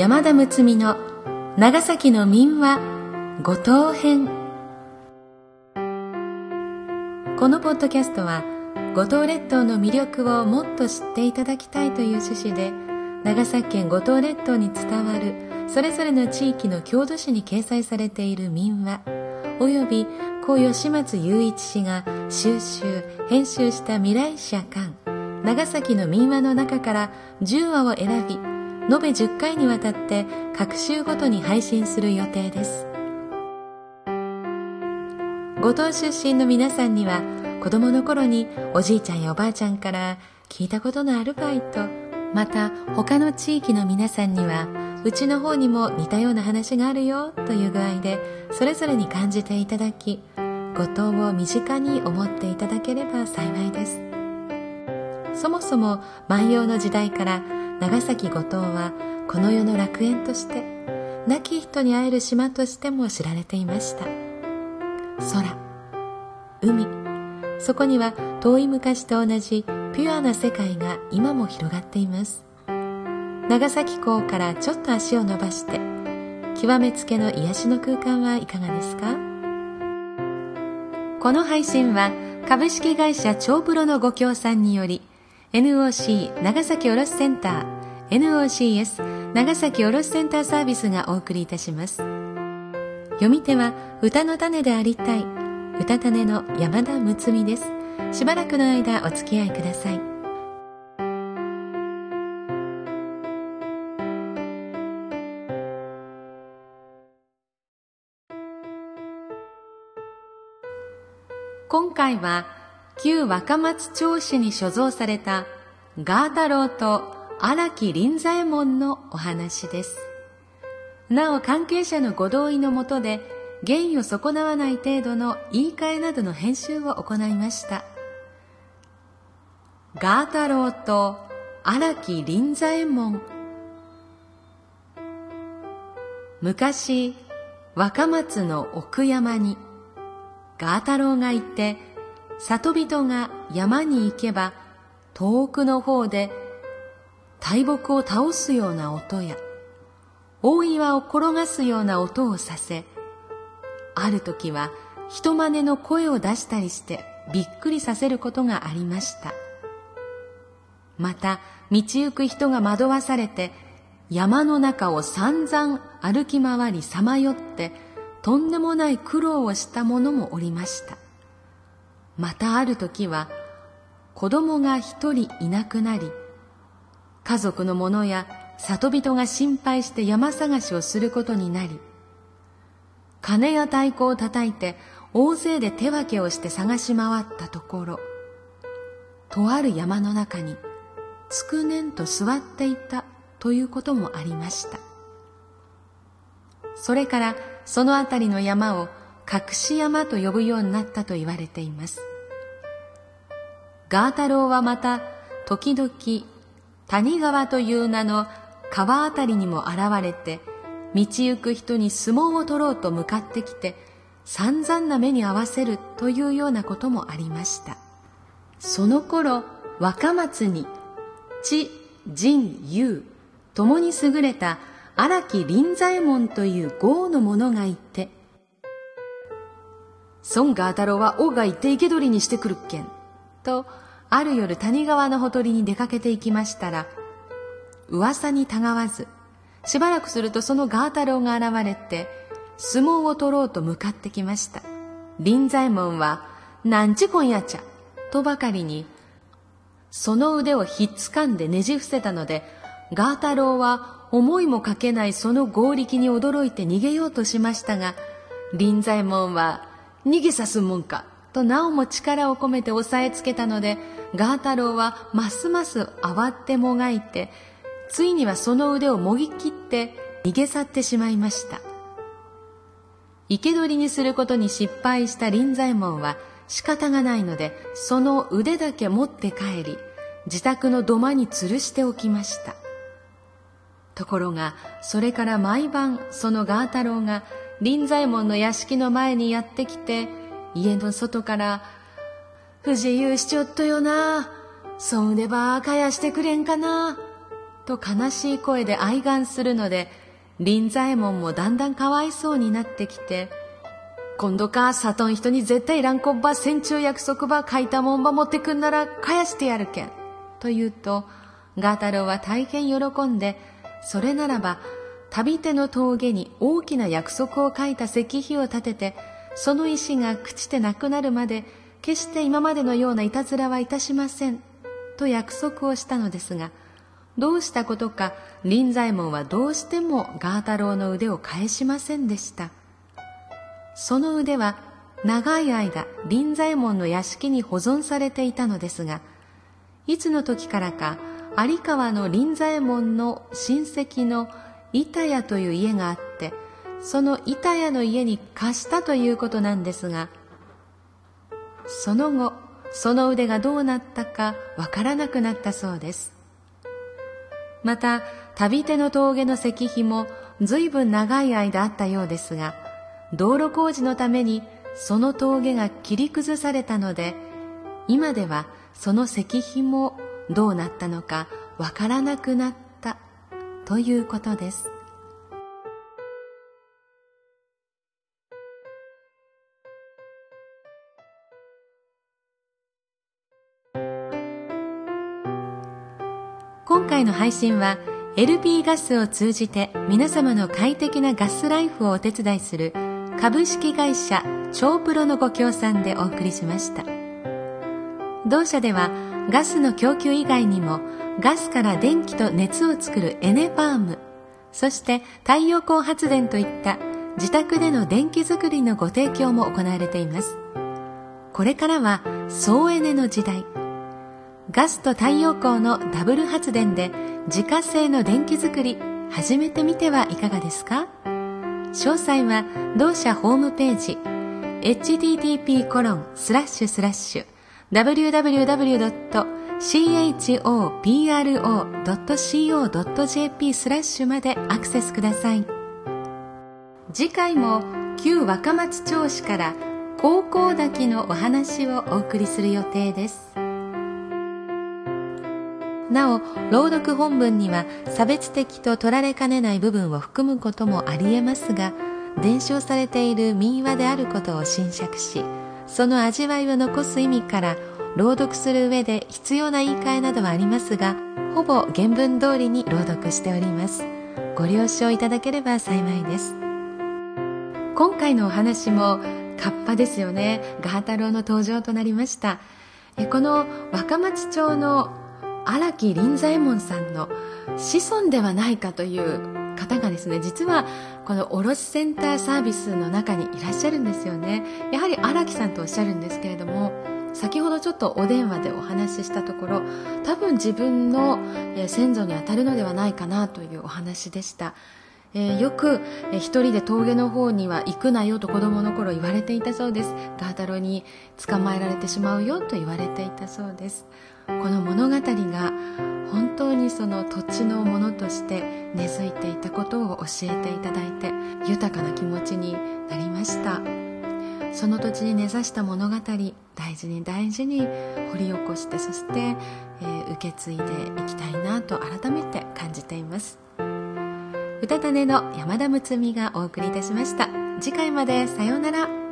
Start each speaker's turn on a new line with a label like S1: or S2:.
S1: 山田睦美の長崎の民話五島編。このポッドキャストは五島列島の魅力をもっと知っていただきたいという趣旨で長崎県五島列島に伝わるそれぞれの地域の郷土史に掲載されている民話および故吉松雄一氏が収集編集した未来社館長崎の民話の中から10話を選び延べ10回にわたって各週ごとに配信する予定です。五島出身の皆さんには子供の頃におじいちゃんやおばあちゃんから聞いたことのあるバイトまた他の地域の皆さんにはうちの方にも似たような話があるよという具合でそれぞれに感じていただき五島を身近に思っていただければ幸いです。そもそも万葉の時代から長崎五島はこの世の楽園として亡き人に会える島としても知られていました。空海。そこには遠い昔と同じピュアな世界が今も広がっています。長崎港からちょっと足を伸ばして極めつけの癒しの空間はいかがですか？この配信は株式会社超プロのご協賛により NOC 長崎卸センター NOCS 長崎卸センターサービスがお送りいたします。読み手は歌の種でありたい。歌種の山田睦美です。しばらくの間お付き合いください。今回は旧若松町市に所蔵されたガータローと荒木臨左衛門のお話です。なお関係者のご同意のもとで原意を損なわない程度の言い換えなどの編集を行いました。ガータローと荒木臨左衛門。昔若松の奥山にガータローがいて里人が山に行けば遠くの方で大木を倒すような音や大岩を転がすような音をさせある時は人真似の声を出したりしてびっくりさせることがありました。また道行く人が惑わされて山の中を散々歩き回りさまよってとんでもない苦労をした者もおりました。またある時は子供が一人いなくなり家族の者や里人が心配して山探しをすることになり鐘や太鼓を叩いて大勢で手分けをして探し回ったところとある山の中につくねんと座っていたということもありました。それからその辺りの山を隠し山と呼ぶようになったと言われています。ガータローはまた時々谷川という名の川あたりにも現れて道行く人に相撲を取ろうと向かってきて散々な目に合わせるというようなこともありました。その頃若松に知仁勇ともに優れた荒木臨左衛門という豪の者がいて孫ガー太郎は王が行って生け捕りにしてくるっけんとある夜谷川のほとりに出かけて行きましたら噂にたがわずしばらくするとそのガー太郎が現れて相撲を取ろうと向かってきました。臨左衛門は「なんちこんやちゃ」とばかりにその腕をひっつかんでねじ伏せたのでガー太郎は思いもかけないその合力に驚いて逃げようとしましたが臨左衛門は「逃げさすもんか」となおも力を込めて押さえつけたのでガー太郎はますます慌ってもがいてついにはその腕をもぎ切って逃げ去ってしまいました。生け捕りにすることに失敗した臨左衛門は仕方がないのでその腕だけ持って帰り自宅の土間に吊るしておきました。ところがそれから毎晩そのガー太郎が臨左衛門の屋敷の前にやってきて家の外から「不自由しちょっとよな。そん腕ばかやしてくれんかな」と悲しい声で哀願するので臨左衛門もだんだんかわいそうになってきて今度か里ん人に絶対乱こっば戦中約束ば書いたもんば持ってくんなら返してやるけん。と言うとガー太郎は大変喜んでそれならば旅手の峠に大きな約束を書いた石碑を立ててその石が朽ちてなくなるまで決して今までのようないたずらはいたしませんと約束をしたのですがどうしたことか臨左衛門はどうしてもガー太郎の腕を返しませんでした。その腕は長い間臨左衛門の屋敷に保存されていたのですがいつの時からか有川の臨左衛門の親戚の板屋という家があってその板屋の家に貸したということなんですがその後その腕がどうなったかわからなくなったそうです。また旅手の峠の石碑も随分長い間あったようですが道路工事のためにその峠が切り崩されたので今ではその石碑もどうなったのかわからなくなったということです。配信は LP ガスを通じて皆様の快適なガスライフをお手伝いする株式会社超プロのご協賛でお送りしました。同社ではガスの供給以外にもガスから電気と熱を作るエネファームそして太陽光発電といった自宅での電気作りのご提供も行われています。これからは総エネの時代ガスと太陽光のダブル発電で自家製の電気作り始めてみてはいかがですか？詳細は同社ホームページ http コロンスラッシュスラッシュ www.chopro.co.jp スラッシュまでアクセスください。次回も旧若松町市から高校滝のお話をお送りする予定です。なお朗読本文には差別的と取られかねない部分を含むこともありえますが伝承されている民話であることを侵釈しその味わいを残す意味から朗読する上で必要な言い換えなどはありますがほぼ原文通りに朗読しております。ご了承いただければ幸いです。今回のお話もカッパですよね。ガー太郎の登場となりました。この若松町の荒木林左衛門さんの子孫ではないかという方がですね実はこの卸センターサービスの中にいらっしゃるんですよね。やはり荒木さんとおっしゃるんですけれども先ほどちょっとお電話でお話ししたところ多分自分の先祖にあたるのではないかなというお話でした、えー、よく、えー、一人で峠の方には行くなよと子供の頃言われていたそうです。ガータロに捕まえられてしまうよと言われていたそうです。この物語が本当にその土地のものとして根付いていたことを教えていただいて豊かな気持ちになりました。その土地に根ざした物語大事に大事に掘り起こしてそして、えー、受け継いでいきたいなと改めて感じています。歌種の山田睦美がお送りいたしました。次回までさようなら。